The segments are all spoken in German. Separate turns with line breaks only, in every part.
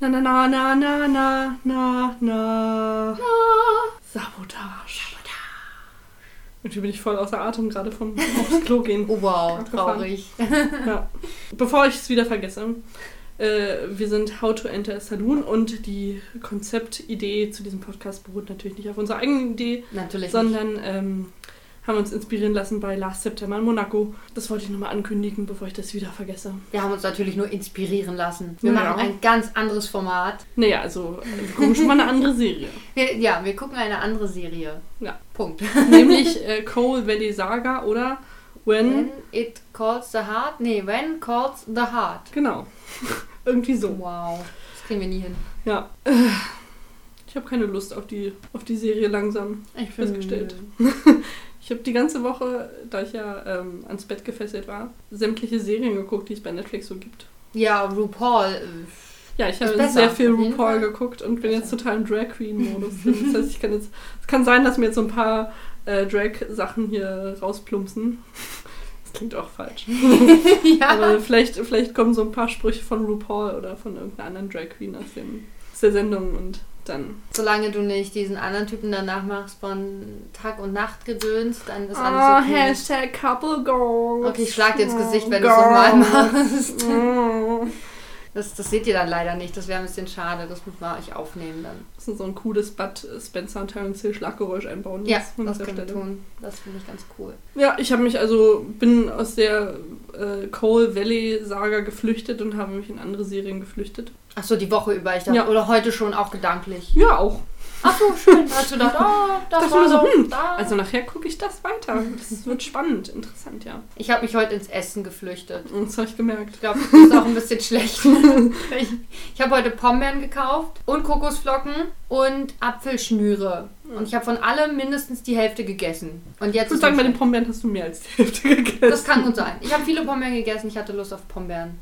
Na na na na na na na na. Sabotage. Irgendwie bin ich voll außer Atem gerade vom aufs Klo gehen.
Oh wow, traurig.
Ja. Bevor ich es wieder vergesse, äh, wir sind How to Enter a Saloon und die Konzeptidee zu diesem Podcast beruht natürlich nicht auf unserer eigenen Idee,
Natürlich.
sondern ähm, haben uns inspirieren lassen bei Last September in Monaco. Das wollte ich nochmal ankündigen, bevor ich das wieder vergesse.
Wir haben uns natürlich nur inspirieren lassen. Wir
Ja.
machen ein ganz anderes Format.
Naja, also wir gucken schon mal eine andere Serie.
Wir, ja, wir gucken eine andere Serie.
Ja.
Punkt.
Nämlich äh, Coal Valley Saga oder When.
When it calls the heart. Nee, when calls the heart.
Genau. Irgendwie so.
Wow. Das kriegen wir nie hin.
Ja. Ich habe keine Lust auf die, auf die Serie langsam.
Ich
Festgestellt. Ich habe die ganze Woche, da ich ja ähm, ans Bett gefesselt war, sämtliche Serien geguckt, die es bei Netflix so gibt.
Ja, RuPaul. äh,
Ja, ich habe
besser,
sehr viel RuPaul geguckt und bin jetzt total im Drag Queen-Modus. Das heißt, ich kann jetzt. Es kann sein, dass mir jetzt so ein paar äh, Drag-Sachen hier rausplumpsen. Das klingt auch falsch.
ja.
Aber vielleicht, vielleicht kommen so ein paar Sprüche von RuPaul oder von irgendeiner anderen Drag Queen aus, dem, aus der Sendung und dann.
Solange du nicht diesen anderen Typen danach machst von Tag und Nacht gedönst, dann ist
Oh,
alles okay.
Hashtag Couple Goals.
Okay, ich schlag dir ins Gesicht, wenn du es nochmal machst.
Oh.
Das, das seht ihr dann leider nicht. Das wäre ein bisschen schade. Das müssen wir euch aufnehmen dann.
Das ist so ein cooles Bud Spencer und Terence Hill Schlaggeräusch einbauen.
Ja,
muss
das können wir tun. Das finde ich ganz cool.
Ja, ich habe mich also, bin aus der äh, Coal Valley Saga geflüchtet und habe mich in andere Serien geflüchtet.
Ach so, die Woche über. Ich dachte,
Ja.
oder heute schon auch gedanklich.
Ja, auch.
Ach so, schön. Du gedacht, oh, das
Dachte
war
so, hm,
da.
Also nachher gucke ich das weiter. Das wird spannend, interessant, ja.
ich habe mich heute ins Essen geflüchtet.
Und Das habe ich gemerkt.
Ich glaube, das ist auch ein bisschen schlecht. ich ich habe heute Pombeeren gekauft und Kokosflocken und Apfelschnüre. Und ich habe von allem mindestens die Hälfte gegessen. Und
Ich
jetzt
würde
ist
sagen, bei den Pombeeren hast du mehr als die Hälfte gegessen.
Das kann gut sein. Ich habe viele Pombeeren gegessen. Ich hatte Lust auf Pombeeren.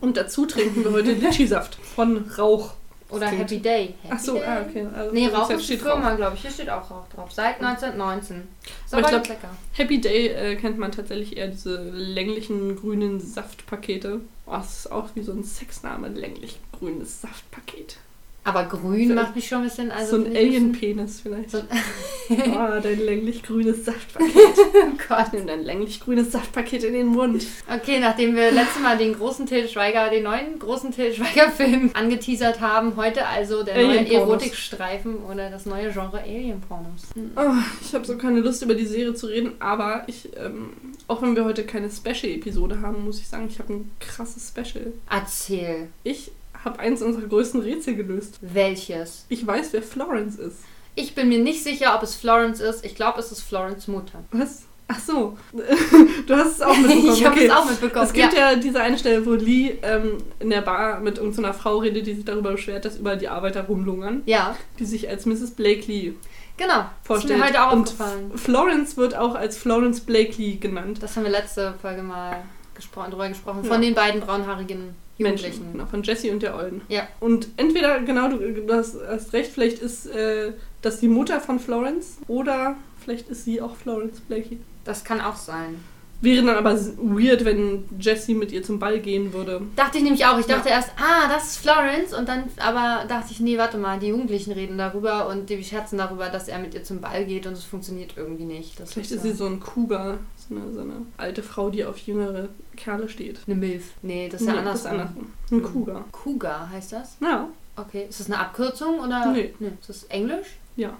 Und dazu trinken wir heute Litchi-Saft von Rauch.
Oder Happy Day. Happy
Ach so,
Day.
ah, okay. Also
Nee, Rauch ist die. Firma, glaube ich. Hier steht auch Rauch drauf. Seit 1919. Ist
Aber
aber
ich glaub-
lecker.
Happy Day äh, kennt man tatsächlich eher diese länglichen grünen Saftpakete. Oh, das ist auch wie so ein Sexname, länglich grünes Saftpaket.
Aber grün
So-
macht mich schon ein bisschen... Also
so ein Alien-Penis vielleicht.
So
Oh, dein länglich grünes Saftpaket.
Oh Gott.
Nimm dein länglich grünes Saftpaket in den Mund.
Okay, nachdem wir letztes Mal den großen Til Schweiger, den neuen großen Til Schweiger-Film angeteasert haben, heute also der neue. Erotikstreifen oder das neue Genre Alien-Pornos.
Oh, ich habe so keine Lust über die Serie zu reden, aber ich, ähm, auch wenn wir heute keine Special-Episode haben, muss ich sagen, ich habe ein krasses Special.
Erzähl,
Ich habe eins unserer größten Rätsel gelöst.
welches?
Ich weiß, wer Florence ist.
Ich bin mir nicht sicher, ob es Florence ist. Ich glaube, es ist Florence Mutter.
Was? Ach so. du hast es auch mitbekommen.
ich habe
okay.
es auch mitbekommen.
Es gibt ja. diese eine Stelle, wo Lee ähm, in der Bar mit irgendeiner Frau redet, die sich darüber beschwert, dass überall die Arbeiter rumlungern,
ja,
die sich als Mrs. Blakely
genau.
vorstellt.
Ist mir heute auch
Und
aufgefallen.
Florence wird auch als Florence Blakely genannt.
Das haben wir letzte Folge mal gesprochen, drüber gesprochen.
Ja.
Von den beiden braunhaarigen
Menschen.
Jugendlichen.
Genau, von Jessie und der Olden.
Ja.
Und entweder, genau, du, du hast, hast recht, vielleicht ist äh, das die Mutter von Florence oder vielleicht ist sie auch Florence Blakely.
Das kann auch sein.
Wäre dann aber weird, wenn Jessie mit ihr zum Ball gehen würde.
Dachte ich nämlich auch. Ich dachte
Ja.
erst, ah, das ist Florence. Und dann aber dachte ich, nee, warte mal, die Jugendlichen reden darüber und die scherzen darüber, dass er mit ihr zum Ball geht und es funktioniert irgendwie nicht. Das
Vielleicht
ist
ist sie so ein Cougar, eine, so eine alte Frau, die auf jüngere Kerle steht.
eine Milf. Nee, das ist ja
Nee,
anders.
Das ist andersrum. Ein Cougar.
Cougar heißt das?
Ja,
Okay. Ist das eine Abkürzung oder?
Nee.
Ist das Englisch?
ja.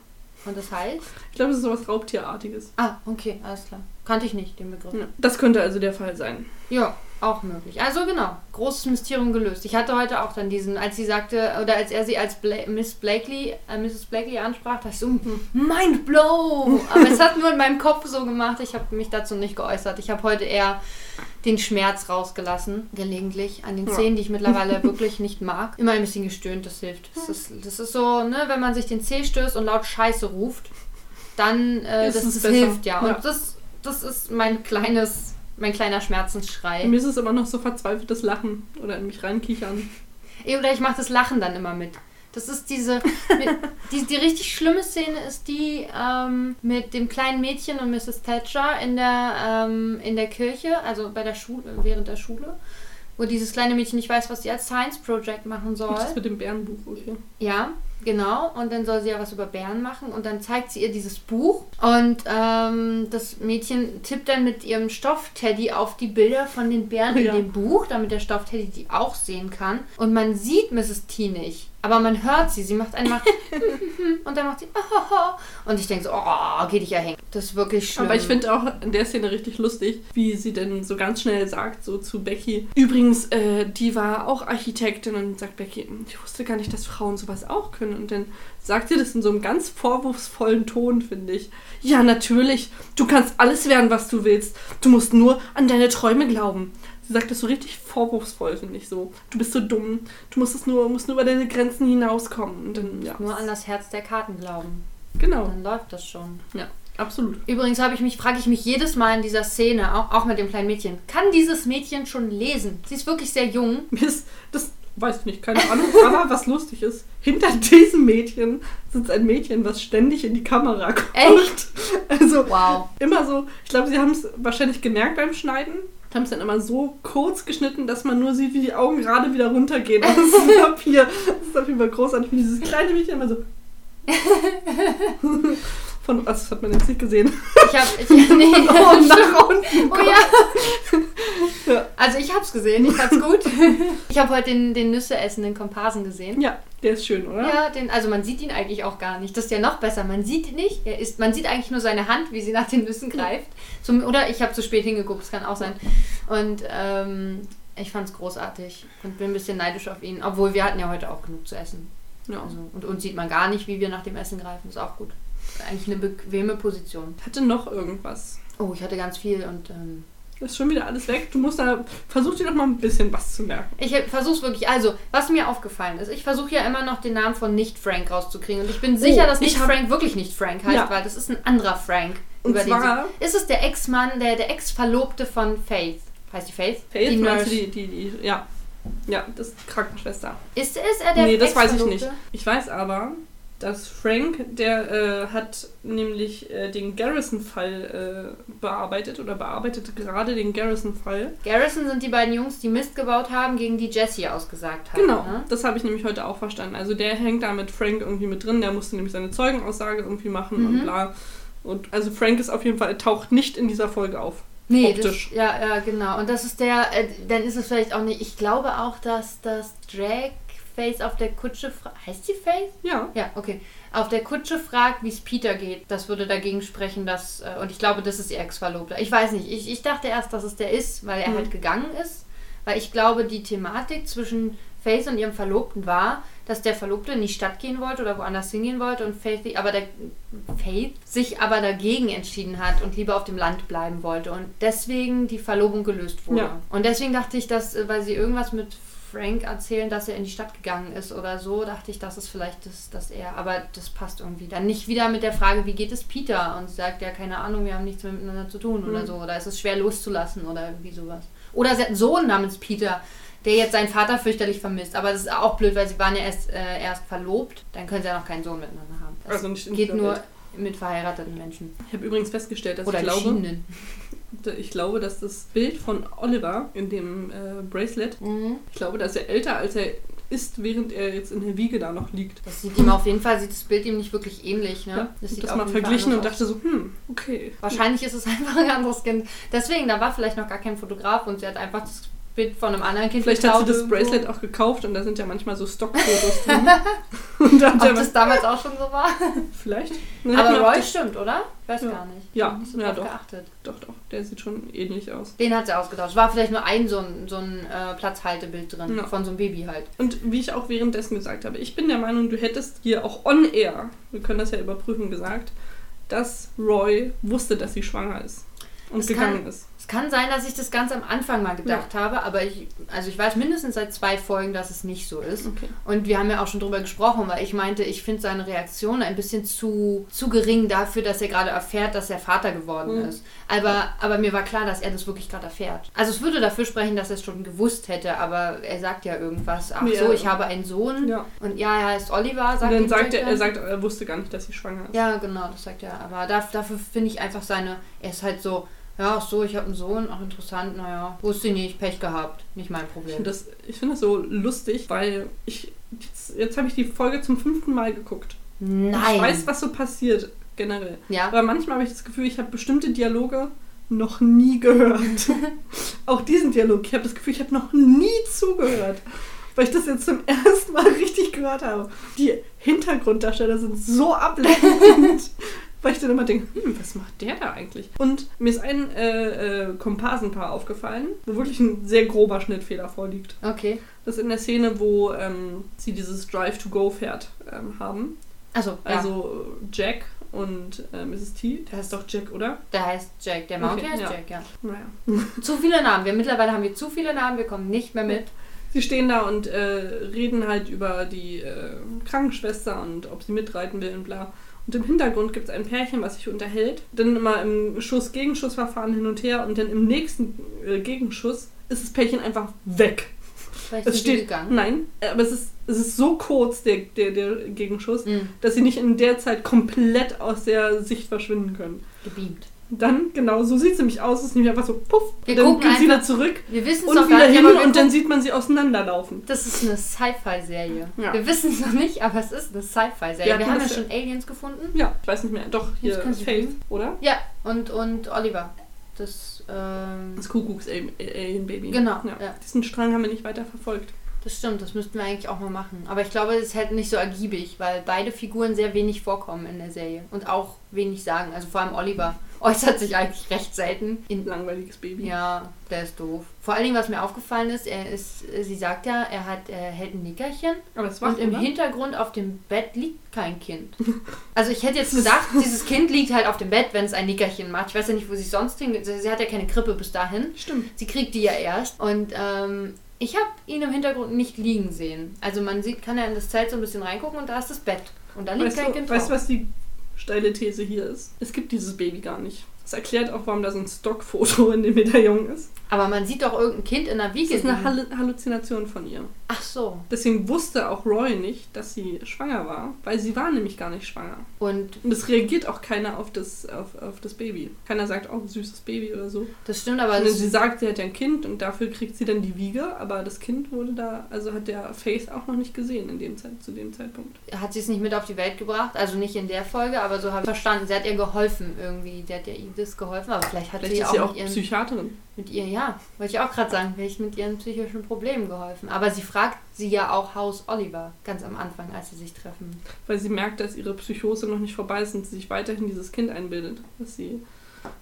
Und das heißt?
Ich glaube, es ist sowas Raubtierartiges.
Ah, okay, alles klar. Kannte ich nicht, den Begriff.
Ja. Das könnte also der Fall sein.
Ja, auch möglich. Also genau, großes Mysterium gelöst. Ich hatte heute auch dann diesen, als sie sagte, oder als er sie als Bla Miss Blakely, äh, Mrs. Blakely ansprach, dachte ich so, mind blow! Aber es hat nur in meinem Kopf so gemacht, ich habe mich dazu nicht geäußert. Ich habe heute eher den Schmerz rausgelassen, gelegentlich an den
Ja.
Zähnen, die ich mittlerweile wirklich nicht mag. Immer ein bisschen gestöhnt, das hilft. Das ist, das ist so, ne, wenn man sich den Zeh stößt und laut Scheiße ruft, dann, äh,
Ist
das,
es
das hilft ja. Und
Ja.
das, das ist mein kleines, mein kleiner Schmerzensschrei.
Mir ist es immer noch so verzweifeltes Lachen oder in mich reinkichern.
Oder ich mache das Lachen dann immer mit. Das ist diese, die, die richtig schlimme Szene ist die ähm, mit dem kleinen Mädchen und Mrs. Thatcher in der, ähm, in der Kirche, also bei der Schule, während der Schule, wo dieses kleine Mädchen nicht weiß, was sie als Science Project machen soll.
Das mit dem Bärenbuch, okay.
Ja, genau. Und dann soll sie ja was über Bären machen. Und dann zeigt sie ihr dieses Buch. Und ähm, das Mädchen tippt dann mit ihrem Stoffteddy auf die Bilder von den Bären
Ja.
in dem Buch, damit der Stoffteddy die auch sehen kann. Und man sieht Mrs. T nicht. Aber man hört sie. Sie macht einmal und dann macht sie und ich denke so, oh, geh dich ja hängen. Das ist wirklich schlimm.
Aber ich finde auch in der Szene richtig lustig, wie sie dann so ganz schnell sagt, so zu Becky. Übrigens, äh, die war auch Architektin und sagt Becky, "Hm, ich wusste gar nicht, dass Frauen sowas auch können. Und dann sagt sie das in so einem ganz vorwurfsvollen Ton, finde ich. Ja, natürlich. Du kannst alles werden, was du willst. Du musst nur an deine Träume glauben. Sie sagt das so richtig vorwurfsvoll, finde ich so. Du bist so dumm. Du musst es nur, musst nur über deine Grenzen hinauskommen. Und dann, ja.
Nur an das Herz der Karten glauben.
Genau.
Dann läuft das schon.
Ja, absolut.
Übrigens habe ich mich, frage ich mich jedes Mal in dieser Szene, auch, auch mit dem kleinen Mädchen, kann dieses Mädchen schon lesen? Sie ist wirklich sehr jung.
Mir ist, das weiß ich nicht, keine Ahnung, aber was lustig ist, hinter diesem Mädchen sitzt ein Mädchen, was ständig in die Kamera guckt.
Echt?
Also
Wow.
immer so, ich glaube, sie haben es wahrscheinlich gemerkt beim Schneiden, haben es dann immer so kurz geschnitten, dass man nur sieht, wie die Augen gerade wieder runtergehen aus dem Papier. Das ist auf jeden Fall großartig, wie dieses kleine Mädchen immer so. Von, also das hat man jetzt nicht gesehen.
Ich habe. Nee,
Und nach unten.
Oh ja.
Ja.
Also ich habe es gesehen, ich fand's gut. Ich habe heute den, den Nüsse essenden Komparsen gesehen.
Ja, der ist schön, oder?
Ja, den, also man sieht ihn eigentlich auch gar nicht. Das ist ja noch besser. Man sieht ihn nicht. Er ist, man sieht eigentlich nur seine Hand, wie sie nach den Nüssen greift. Zum, oder ich habe zu spät hingeguckt, das kann auch sein. Und ähm, ich fand's großartig und bin ein bisschen neidisch auf ihn. Obwohl wir hatten ja heute auch genug zu essen.
ja.
Also, und uns sieht man gar nicht, wie wir nach dem Essen greifen. Ist auch gut. Eigentlich eine bequeme Position.
Hatte noch irgendwas.
Oh, ich hatte ganz viel und ähm,
Ist schon wieder alles weg. Du musst da, versuch dir doch mal ein bisschen was zu merken.
ich versuche wirklich. Also, was mir aufgefallen ist, ich versuche ja immer noch den Namen von nicht Frank rauszukriegen. Und ich bin sicher, dass
ich
nicht
hab-
Frank wirklich nicht Frank heißt,
Ja.
weil das ist ein anderer Frank.
Und
den
zwar-
sie, ist es der Ex-Mann, der, der Ex-Verlobte von Faith. Heißt die Faith?
Faith,
die
meinst du die, die, die, ja. Ja, das ist Krankenschwester.
Ist, ist er der
nee, das weiß ich nicht. Ich weiß aber, dass Frank, der äh, hat nämlich äh, den Garrison-Fall äh, bearbeitet oder bearbeitet gerade den Garrison-Fall.
Garrison sind die beiden Jungs, die Mist gebaut haben, gegen die Jesse ausgesagt hat.
Genau,
Ne?
das habe ich nämlich heute auch verstanden. Also der hängt da mit Frank irgendwie mit drin, der musste nämlich seine Zeugenaussage irgendwie machen
Mhm.
und bla. Und also Frank ist auf jeden Fall, er taucht nicht in dieser Folge auf.
Nee,
Optisch.
Das, ja, ja, genau. Und das ist der, äh, dann ist es vielleicht auch nicht, ich glaube auch, dass das Drag Face auf der Kutsche, fra- heißt die Face?
Ja,
Ja, okay. Auf der Kutsche fragt, wie es Peter geht. Das würde dagegen sprechen, dass, äh, und ich glaube, das ist ihr Ex-Verlobter. Ich weiß nicht, ich, ich dachte erst, dass es der ist, weil er
Mhm.
halt gegangen ist. Weil ich glaube, die Thematik zwischen Faith und ihrem Verlobten war, dass der Verlobte in die Stadt gehen wollte oder woanders hingehen wollte und Faith, aber der, Faith sich aber dagegen entschieden hat und lieber auf dem Land bleiben wollte und deswegen die Verlobung gelöst wurde.
Ja.
Und deswegen dachte ich, dass, äh, weil sie irgendwas mit Frank erzählen, dass er in die Stadt gegangen ist oder so, dachte ich, dass es vielleicht ist, dass er, aber das passt irgendwie. Dann nicht wieder mit der Frage, wie geht es Peter? Und sagt, ja, keine Ahnung, wir haben nichts mehr miteinander zu tun oder
Mhm.
so. Oder ist es schwer loszulassen oder irgendwie sowas. Oder sie hat einen Sohn namens Peter, der jetzt seinen Vater fürchterlich vermisst. Aber das ist auch blöd, weil sie waren ja erst, äh, erst verlobt. Dann können sie ja noch keinen Sohn miteinander haben. Das
also nicht
geht nur mit verheirateten Menschen.
Ich habe übrigens festgestellt, dass
oder
ich glaube. Ich glaube, dass das Bild von Oliver in dem äh, Bracelet,
Mhm.
ich glaube, da ist er älter, als er ist, während er jetzt in der Wiege da noch liegt.
Das sieht ihm auf jeden Fall, sieht das Bild ihm nicht wirklich ähnlich. Ne?
Ja,
das sieht
das mal verglichen und dachte so, hm, okay.
Wahrscheinlich ist es einfach ein anderes Kind. Deswegen, da war vielleicht noch gar kein Fotograf und sie hat einfach das Bild von einem anderen Kind
Vielleicht sie
geklaut
das
irgendwo.
Bracelet auch gekauft und da sind ja manchmal so Stockfotos drin. und da hat
Ob das damals auch schon so war?
vielleicht. Dann
Aber Roy stimmt, oder? Ich weiß
Ja.
gar nicht.
Ja,
Ich
ja, doch.
geachtet.
Doch, doch, der sieht schon ähnlich aus.
Den hat sie ausgetauscht. War vielleicht nur ein so ein, so ein äh, Platzhaltebild drin.
Ja.
Von so einem Baby halt.
Und wie ich auch währenddessen gesagt habe, ich bin der Meinung, du hättest hier auch on air, wir können das ja überprüfen, gesagt, dass Roy wusste, dass sie schwanger ist und
Es
gegangen
kann-
ist.
Es kann sein, dass ich das ganz am Anfang mal gedacht habe, aber ich, also ich weiß mindestens seit zwei Folgen, dass es nicht so ist.
Okay.
Und wir haben ja auch schon drüber gesprochen, weil ich meinte, ich finde seine Reaktion ein bisschen zu, zu gering dafür, dass er gerade erfährt, dass er Vater geworden
Mhm.
ist. Aber, aber mir war klar, dass er das wirklich gerade erfährt. Also es würde dafür sprechen, dass er es schon gewusst hätte, aber er sagt ja irgendwas. Ach
Ja.
so, ich habe einen Sohn
Ja.
und ja, er heißt Oliver, sagt
Und dann sagt er, er sagt, er wusste gar nicht, dass sie schwanger ist.
Ja, genau, das sagt er. Aber da, dafür finde ich einfach seine, er ist halt so, Ja, ach so, ich habe einen Sohn. Ach, interessant. Naja, wusste ich nicht. Pech gehabt. Nicht mein
Ich
Problem.
finde das, ich find das so lustig, weil ich jetzt, jetzt habe ich die Folge zum fünften Mal geguckt.
Nein.
Ich weiß, was so passiert generell.
ja.
Aber manchmal habe ich das Gefühl, ich habe bestimmte Dialoge noch nie gehört. Auch diesen Dialog. Ich habe das Gefühl, ich habe noch nie zugehört. Weil ich das jetzt zum ersten Mal richtig gehört habe. Die Hintergrunddarsteller sind so ablenkend. weil ich dann immer denke, hm, was macht der da eigentlich? Und mir ist ein äh, äh, Komparsenpaar aufgefallen, wo wirklich ein sehr grober Schnittfehler vorliegt.
Okay.
Das ist in der Szene, wo ähm, sie dieses Drive-to-Go-Pferd ähm, haben.
Also, ja.
Also Jack und äh, Mrs. T. Der heißt doch Jack, oder?
Der heißt Jack. Der Mountie
Okay,
heißt
ja.
Jack, ja.
Naja.
Zu viele Namen. Wir mittlerweile haben wir zu viele Namen. Wir kommen nicht mehr mit.
Sie stehen da und äh, reden halt über die äh, Krankenschwester und ob sie mitreiten will und bla. Und im Hintergrund gibt es ein Pärchen, was sich unterhält. Dann immer im Schuss-Gegenschuss-Verfahren hin und her und dann im nächsten äh, Gegenschuss ist das Pärchen einfach weg.
Vielleicht
Es steht,
gegangen.
nein, aber es ist, es ist so kurz, der, der, der Gegenschuss,
Mhm.
dass sie nicht in der Zeit komplett aus der Sicht verschwinden können.
Gebeamt.
Dann, genau, so sieht es nämlich aus. Es ist nämlich einfach so, puff,
Wir
dann
gucken
geht sie wieder zurück
Wir wissen es
und wieder hin und dann sieht man sie auseinanderlaufen.
Das ist eine Sci-Fi-Serie.
Ja.
Wir wissen es noch nicht, aber es ist eine Sci-Fi-Serie.
Wir
Wir, haben ja
ja-
schon Aliens gefunden.
Ja, ich weiß nicht mehr. Doch, hier
Sie
Faith, oder?
Ja, und, und Oliver. Das, ähm,
Das Kuckucks-Alien-Baby.
Genau,
Ja.
ja.
Diesen Strang haben wir nicht weiter verfolgt.
Das stimmt, das müssten wir eigentlich auch mal machen. Aber ich glaube, es ist halt nicht so ergiebig, weil beide Figuren sehr wenig vorkommen in der Serie. Und auch wenig sagen. Also vor allem Oliver äußert sich eigentlich recht selten. In,
Langweiliges Baby.
ja, der ist doof. Vor allen Dingen, was mir aufgefallen ist, er ist, sie sagt ja, er hat, er hält ein Nickerchen
Aber es war
Und im
oder?
Hintergrund auf dem Bett liegt kein Kind. Also ich hätte jetzt gedacht, dieses Kind liegt halt auf dem Bett, wenn es ein Nickerchen macht. Ich weiß ja nicht, wo sie sonst hin. Sie sie hat ja keine Krippe bis dahin.
Stimmt.
Sie kriegt die ja erst. Und ähm, ich habe ihn im Hintergrund nicht liegen sehen. Also man sieht, kann ja in das Zelt so ein bisschen reingucken und da ist das Bett. Und da liegt
Weißt
kein
du,
Kind
weißt du, was die steile These hier ist? Es gibt dieses Baby gar nicht. Das erklärt auch, warum da so ein Stockfoto in dem Medaillon ist.
Aber man sieht doch irgendein Kind in der
Das
Wiege.
ist eine. Hallu Halluzination von ihr.
Ach so.
Deswegen wusste auch Roy nicht, dass sie schwanger war, weil sie war nämlich gar nicht schwanger.
Und
Und es reagiert auch keiner auf das, auf, auf das Baby. Keiner sagt, oh, süßes Baby oder so.
das stimmt, aber
Sondern
das,
sie sagt, sie hat ja ein Kind und dafür kriegt sie dann die Wiege, aber das Kind wurde da, also hat der Faith auch noch nicht gesehen in dem Zeit, zu dem Zeitpunkt.
hat sie es nicht mit auf die Welt gebracht. Also nicht in der Folge, aber so habe ich verstanden. Sie hat ihr geholfen irgendwie. Der hat ja Edith geholfen. Aber vielleicht hat
Vielleicht
sie
ist
auch,
sie auch
mit ihren
Psychiaterin.
Mit ihr, ja, wollte ich auch gerade sagen, vielleicht mit ihren psychischen Problemen geholfen. Aber sie fragt sie ja auch Haus Oliver ganz am Anfang, als sie sich treffen.
Weil sie merkt, dass ihre Psychose noch nicht vorbei ist und sie sich weiterhin dieses Kind einbildet, was sie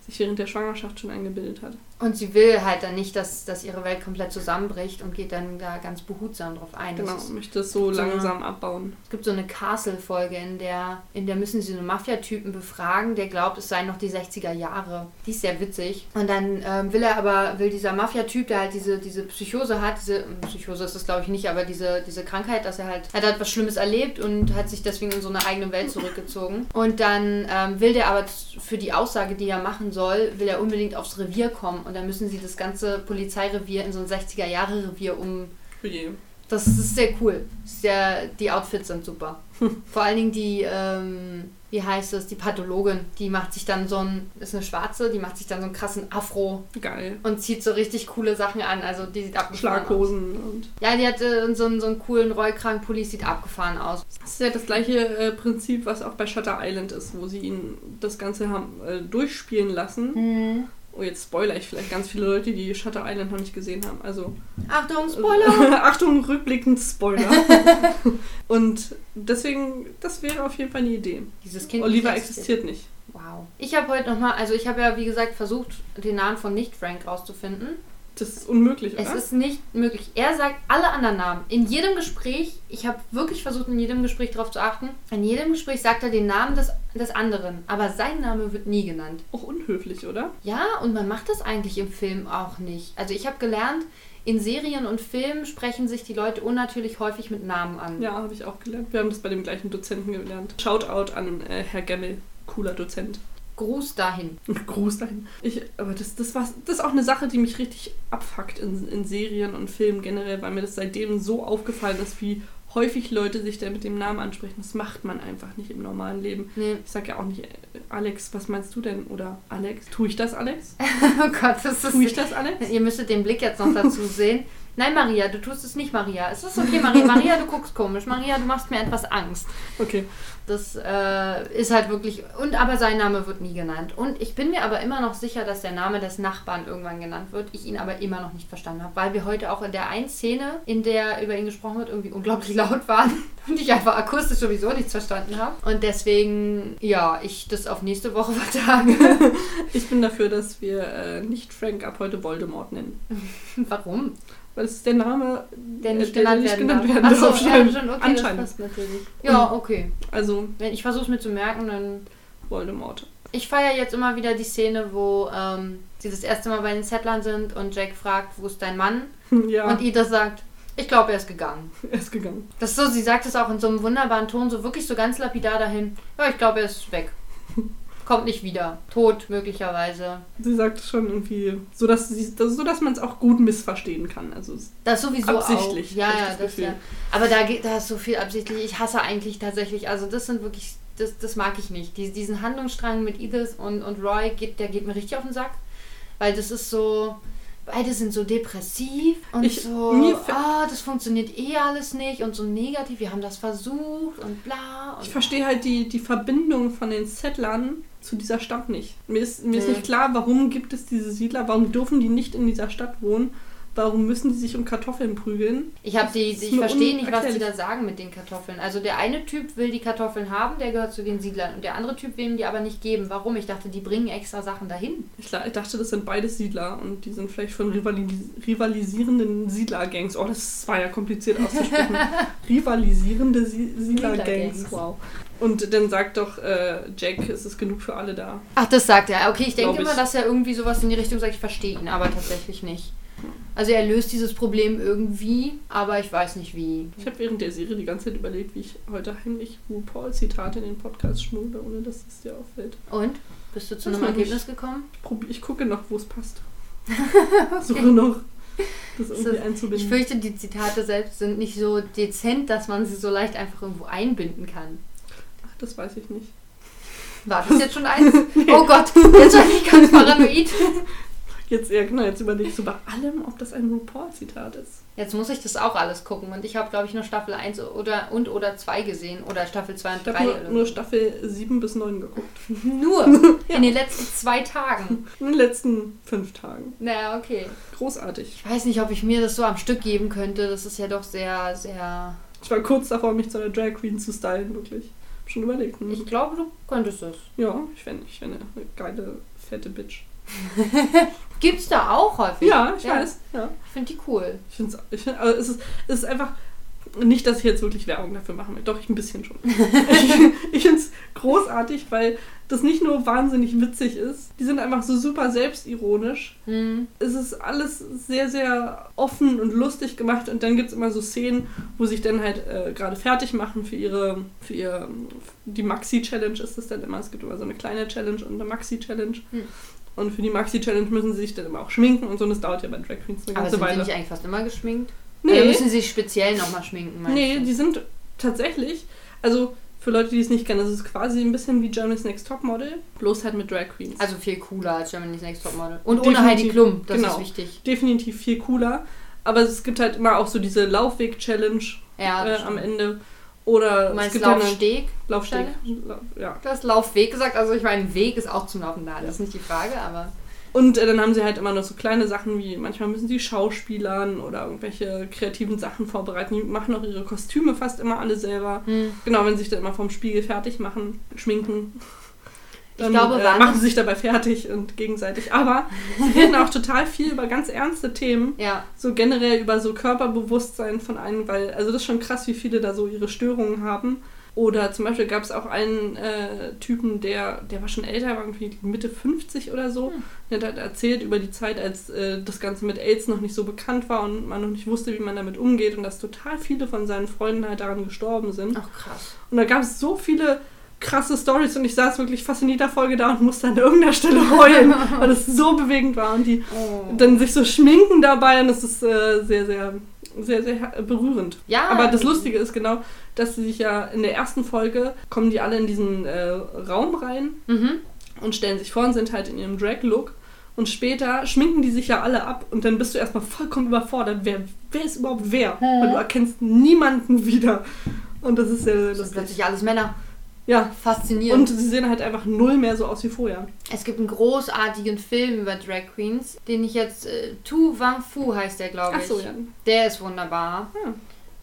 sich während der Schwangerschaft schon eingebildet hat.
Und sie will halt dann nicht, dass, dass ihre Welt komplett zusammenbricht und geht dann da ganz behutsam drauf ein. Das
Genau,
ist,
möchte es so
so
langsam abbauen.
es gibt so eine Castle-Folge, in der, in der müssen sie so einen Mafia-Typen befragen, der glaubt, es seien noch die 60er Jahre. Die ist sehr witzig. Und dann ähm, will er aber, will dieser Mafia-Typ, der halt diese, diese Psychose hat, diese Psychose ist das glaube ich nicht, aber diese, diese Krankheit, dass er halt, er hat halt was Schlimmes erlebt und hat sich deswegen in so eine eigene Welt zurückgezogen. Und dann ähm, will der aber für die Aussage, die er machen soll, will er unbedingt aufs Revier kommen. Und dann müssen sie das ganze Polizeirevier in so ein 60er-Jahre-Revier um. Das ist sehr cool. Sehr, die Outfits sind super. Vor allen Dingen die, ähm, wie heißt es, die Pathologin, die macht sich dann so ein, ist eine Schwarze, die macht sich dann so einen krassen Afro
Geil.
und zieht so richtig coole Sachen an. Also die sieht abgefahren aus.
Schlaghosen und.
Ja, die hat äh, so, einen, so einen coolen Rollkragenpulli, sieht abgefahren aus.
Das ist ja das gleiche äh, Prinzip, was auch bei Shutter Island ist, wo sie ihn das Ganze haben äh, durchspielen lassen. Oh, jetzt spoiler ich vielleicht ganz viele Leute, die Shutter Island noch nicht gesehen haben. Also
Achtung, Spoiler!
Achtung, rückblickend Spoiler. Und deswegen, das wäre auf jeden Fall eine Idee.
Dieses Kind
Oliver existiert nicht.
Wow. Ich habe heute nochmal, also ich habe ja wie gesagt versucht, den Namen von Nicht-Frank rauszufinden.
Das ist unmöglich, oder?
Es ist nicht möglich. Er sagt alle anderen Namen. In jedem Gespräch, ich habe wirklich versucht, in jedem Gespräch darauf zu achten, in jedem Gespräch sagt er den Namen des, des anderen, aber sein Name wird nie genannt.
auch unhöflich, oder?
Ja, und man macht das eigentlich im Film auch nicht. Also ich habe gelernt, in Serien und Filmen sprechen sich die Leute unnatürlich häufig mit Namen an.
Ja, habe ich auch gelernt. Wir haben das bei dem gleichen Dozenten gelernt. Shoutout an äh, Herr Gemmel. Cooler Dozent.
Gruß dahin.
Gruß dahin. Ich, aber das, das, war, das ist auch eine Sache, die mich richtig abfuckt in, in Serien und Filmen generell, weil mir das seitdem so aufgefallen ist, wie häufig Leute sich da mit dem Namen ansprechen. Das macht man einfach nicht im normalen Leben.
Nee.
Ich sag ja auch nicht, äh, Alex, was meinst du denn? Oder Alex? Tue ich das, Alex?
Oh Gott, das ist.
Tue ich das, Alex?
Ihr müsstet den Blick jetzt noch dazu sehen. Nein, Maria, du tust es nicht, Maria. Es ist okay, Maria. Maria, du guckst komisch. Maria, du machst mir etwas Angst.
Okay.
Das äh, ist halt wirklich. Und aber sein Name wird nie genannt. Und ich bin mir aber immer noch sicher, dass der Name des Nachbarn irgendwann genannt wird. Ich ihn aber immer noch nicht verstanden habe, weil wir heute auch in der einen Szene, in der über ihn gesprochen wird, irgendwie unglaublich laut waren und ich einfach akustisch sowieso nichts verstanden habe. Und deswegen, ja, ich das auf nächste Woche vertage.
Ich bin dafür, dass wir äh, nicht Frank ab heute Voldemort nennen.
Warum?
Es ist der Name,
Der nicht
äh,
genannt
nicht
werden
genannt
darf.
werden darf.
ja,
Anscheinend.
schon, okay,
Anscheinend.
das passt natürlich. Ja, okay.
Also
Wenn ich versuche es mir zu merken, dann
Voldemort.
Ich feiere jetzt immer wieder die Szene, wo ähm, sie das erste Mal bei den Settlern sind und Jack fragt, wo ist dein Mann?
Ja,
Und Ida sagt, ich glaube, er ist gegangen.
er ist gegangen.
Das so, sie sagt es auch in so einem wunderbaren Ton, so wirklich so ganz lapidar dahin. Ja, ich glaube, er ist weg. Kommt nicht wieder. Tot, möglicherweise.
Sie sagt es schon irgendwie, so dass, sie, so dass man es auch gut missverstehen kann. Also
Das sowieso
Absichtlich,
auch. Ja, ja,
das
das ja. Aber da, geht, da ist so viel absichtlich. Ich hasse eigentlich tatsächlich, also das sind wirklich, das, das mag ich nicht. Die, diesen Handlungsstrang mit Edith und, und Roy, geht, der geht mir richtig auf den Sack. Weil das ist so, beide sind so depressiv und
Ich-
so, ah, das funktioniert eh alles nicht und so negativ, wir haben das versucht und bla. Und
ich verstehe halt die, die Verbindung von den Settlern zu dieser Stadt nicht. Mir ist, mir ist
Nee.
nicht klar, warum gibt es diese Siedler, warum dürfen die nicht in dieser Stadt wohnen, warum müssen die sich um Kartoffeln prügeln.
Ich habe die, ich verstehe nicht, was die
unerklärlich.
da sagen mit den Kartoffeln. Also der eine Typ will die Kartoffeln haben, der gehört zu den Siedlern und der andere Typ will ihm die aber nicht geben. Warum? Ich dachte, die bringen extra Sachen dahin.
Ich, ich dachte, das sind beides Siedler und die sind vielleicht von rivalis rivalisierenden Siedlergangs. Oh, das war ja kompliziert auszusprechen. rivalisierende Si- Siedlergangs.
Siedlergangs.
Wow. Und dann sagt doch äh, Jack, es ist genug für alle da.
Ach, das sagt er. Okay, ich denke
Glaub
immer,
ich.
dass er irgendwie sowas in die Richtung sagt, ich verstehe ihn, aber tatsächlich nicht. Also er löst dieses Problem irgendwie, aber ich weiß nicht wie.
Ich habe während der Serie die ganze Zeit überlegt, wie ich heute heimlich RuPaul-Zitate in den Podcast schmuggle, ohne dass es dir auffällt.
Und? Bist du zu einem Ergebnis gekommen?
Ich, ich gucke noch, wo es passt. Suche noch, das irgendwie
Ich
einzubinden.
fürchte, die Zitate selbst sind nicht so dezent, dass man sie so leicht einfach irgendwo einbinden kann.
Ach, das weiß ich nicht.
War das jetzt schon eins? Oh Gott, jetzt bin ich ganz paranoid.
Jetzt, ja genau, jetzt überlegst du bei allem, ob das ein RuPaul-Zitat ist.
Jetzt muss ich das auch alles gucken und ich habe, glaube ich, nur Staffel 1 oder, und oder 2 gesehen oder Staffel 2 und
Ich
3.
habe nur, nur. Staffel 7 bis 9 geguckt.
Nur
Ja.
in den letzten zwei Tagen.
In den letzten fünf Tagen.
Naja, okay.
Großartig.
Ich weiß nicht, ob ich mir das so am Stück geben könnte. Das ist ja doch sehr, sehr.
Ich war kurz davor, mich zu einer Drag Queen zu stylen, wirklich. Hab schon überlegt. Hm.
Ich glaube, du könntest das.
Ja, ich wäre ich wär eine geile, fette Bitch.
Gibt's da auch häufig?
Ja, ich
Ja.
weiß. Ja.
Ich finde die cool.
Ich finde find, also es, ist, es ist einfach nicht, dass ich jetzt wirklich Werbung dafür machen will. Doch, ich ein bisschen schon. ich ich finde es großartig, weil das nicht nur wahnsinnig witzig ist, die sind einfach so super selbstironisch.
Hm.
Es ist alles sehr, sehr offen und lustig gemacht und dann gibt es immer so Szenen, wo sich dann halt äh, gerade fertig machen für ihre, für ihr, die Maxi-Challenge ist das dann immer. Es gibt immer so eine kleine Challenge und eine Maxi-Challenge.
Hm.
Und für die Maxi-Challenge müssen sie sich dann immer auch schminken und so. Und das dauert ja bei Drag Queens eine
Aber
ganze
sind sie
Weile.
nicht eigentlich fast immer geschminkt?
Nee.
Oder müssen sie sich speziell nochmal schminken?
Nee,
du?
die sind tatsächlich, also für Leute, die es nicht kennen, das ist quasi ein bisschen wie Germany's Next Topmodel, bloß halt mit Drag Queens.
Also viel cooler als Germany's Next Topmodel. Und ohne
Definitiv.
Heidi Klum, das
Genau.
ist wichtig.
Definitiv viel cooler. Aber es gibt halt immer auch so diese Laufweg-Challenge
Ja,
äh, am. Ende. Oder
Du
es gibt ja
Laufsteg?
Laufsteg. La- Ja.
Du hast Laufweg gesagt, also ich meine, Weg ist auch zum Laufen da, das ist nicht die Frage, aber.
Und äh, dann haben sie halt immer noch so kleine Sachen wie, manchmal müssen sie Schauspielern oder irgendwelche kreativen Sachen vorbereiten. Die machen auch ihre Kostüme fast immer alle selber.
Hm.
Genau, wenn sie sich dann immer vom Spiegel fertig machen, schminken. Dann,
glaube,
äh, machen sie sich dabei fertig und gegenseitig. Aber sie reden auch total viel über ganz ernste Themen.
Ja,
So generell über so Körperbewusstsein von einem, weil, also das ist schon krass, wie viele da so ihre Störungen haben. Oder zum Beispiel gab es auch einen äh, Typen, der, der war schon älter, war irgendwie Mitte 50 oder so.
Hm.
Der hat erzählt über die Zeit, als äh, das Ganze mit AIDS noch nicht so bekannt war und man noch nicht wusste, wie man damit umgeht und dass total viele von seinen Freunden halt daran gestorben sind.
ach krass.
Und da gab es so viele krasse Stories und ich saß wirklich fast in jeder Folge da und musste an irgendeiner Stelle heulen, weil es so bewegend war und die
Oh.
dann sich so schminken dabei und das ist äh, sehr, sehr sehr, sehr berührend.
Ja.
Aber das Lustige ist genau, dass sie sich ja in der ersten Folge kommen die alle in diesen äh, Raum rein
Mhm.
und stellen sich vor und sind halt in ihrem Drag-Look. Und später schminken die sich ja alle ab und dann bist du erstmal vollkommen überfordert. Wer, wer ist überhaupt wer? Weil du erkennst niemanden wieder. Und das ist sehr, sehr
Das sind
lustig.
plötzlich alles Männer.
Ja.
Faszinierend.
Und sie sehen halt einfach null mehr so aus wie vorher.
Es gibt einen großartigen Film über Drag Queens, den ich jetzt. Äh, Tu Wang Fu heißt der, glaube ich.
Ach so, ja.
Der ist wunderbar.
Ja.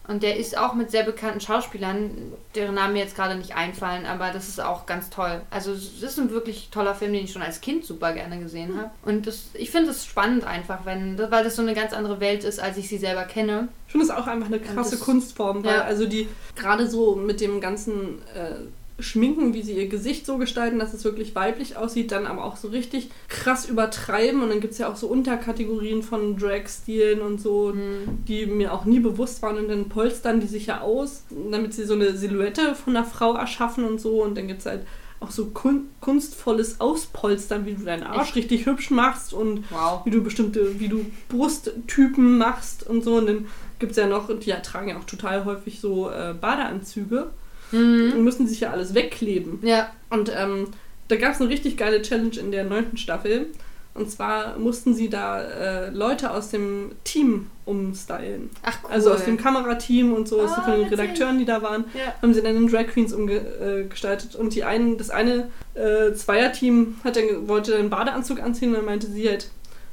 Und der ist auch mit sehr bekannten Schauspielern, deren Namen mir jetzt gerade nicht einfallen, aber das ist auch ganz toll. Also es ist ein wirklich toller Film, den ich schon als Kind super gerne gesehen habe. Und das, ich finde es spannend einfach, wenn, weil das so eine ganz andere Welt ist, als ich sie selber kenne.
Ich finde es auch einfach eine krasse
das-
Kunstform, weil
Ja.
also die gerade so mit dem ganzen äh, Schminken, wie sie ihr Gesicht so gestalten, dass es wirklich weiblich aussieht, dann aber auch so richtig krass übertreiben und dann gibt es ja auch so Unterkategorien von Drag-Stilen und so,
Hm.
die mir auch nie bewusst waren und dann polstern die sich ja aus, damit sie so eine Silhouette von einer Frau erschaffen und so und dann gibt es halt auch so kun kunstvolles Auspolstern, wie du deinen Arsch
Echt?
richtig hübsch machst und
Wow.
wie du bestimmte, wie du Brusttypen machst und so. Und dann gibt es ja noch, die ja, tragen ja auch total häufig so äh, Badeanzüge
Mhm.
und müssen sich ja alles wegkleben.
Ja.
Und ähm, da gab es eine richtig geile Challenge in der neunten Staffel. Und zwar mussten sie da äh, Leute aus dem Team umstylen.
Ach cool.
Also aus dem Kamerateam und so, aus von den. Redakteuren, die da waren,
ja.
haben sie dann in Drag Queens umgestaltet. Und die einen, das eine äh, Zweierteam hat dann, wollte dann einen Badeanzug anziehen und dann meinte sie halt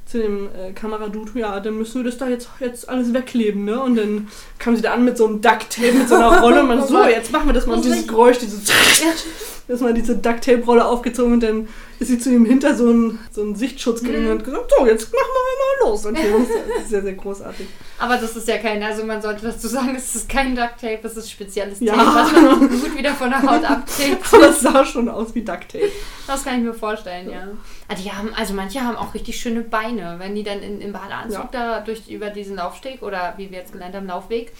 zu dem äh, Kameradude, ja, dann müssen wir das da jetzt, jetzt alles wegkleben, ne? Und dann kam sie da an mit so einem Ducktape, mit so einer Rolle und man so, jetzt machen wir das mal. Und dieses Geräusch, dieses dass man diese Ducktape-Rolle aufgezogen und dann ist sie zu ihm hinter so einen, so einen Sichtschutz gegangen
Mhm.
und gesagt, so, jetzt machen wir mal los. Und hier, das ist sehr, sehr großartig.
Aber das ist ja kein, also man sollte dazu sagen, es ist kein Duct Tape, es ist spezielles
Ja.
Tape, was man gut wieder von der Haut abträgt.
Aber es sah schon aus wie Ducktape.
Das kann ich mir vorstellen, ja. Ah, Die haben, also manche haben auch richtig schöne Beine, wenn die dann in, im Badeanzug da durch, über diesen Laufsteg oder wie wir jetzt gelernt haben, Laufweg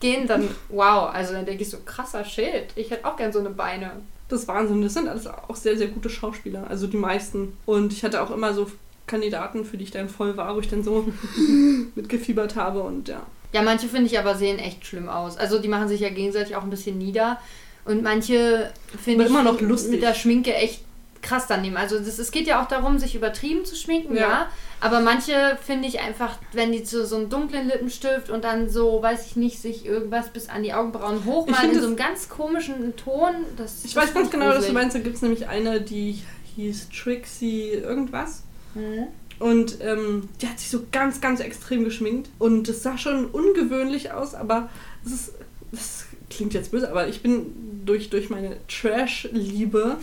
gehen, dann wow, also dann denke ich so, krasser Shit, ich hätte auch gern so eine Beine.
Das ist Wahnsinn. Das sind alles auch sehr, sehr gute Schauspieler. Also die meisten. Und ich hatte auch immer so Kandidaten, für die ich dann voll war, wo ich dann so mitgefiebert habe und ja.
Ja, manche finde ich aber sehen echt schlimm aus. Also die machen sich ja gegenseitig auch ein bisschen nieder. Und manche finde ich
immer noch lustig.
mit der Schminke echt krass daneben. Also das, es geht ja auch darum, sich übertrieben zu schminken, ja.
Ja.
Aber manche finde ich einfach, wenn die zu so einem dunklen Lippenstift und dann so, weiß ich nicht, sich irgendwas bis an die Augenbrauen hochmalen in so
das-
einem ganz komischen Ton. Das,
Ich
das
weiß ganz genau, was du
gruselig.
meinst. Da gibt es nämlich eine, die hieß Trixie irgendwas.
Mhm.
Und ähm, die hat sich so ganz, ganz extrem geschminkt. Und es sah schon ungewöhnlich aus, aber es ist. Das klingt jetzt böse, aber ich bin durch, durch meine Trash-Liebe.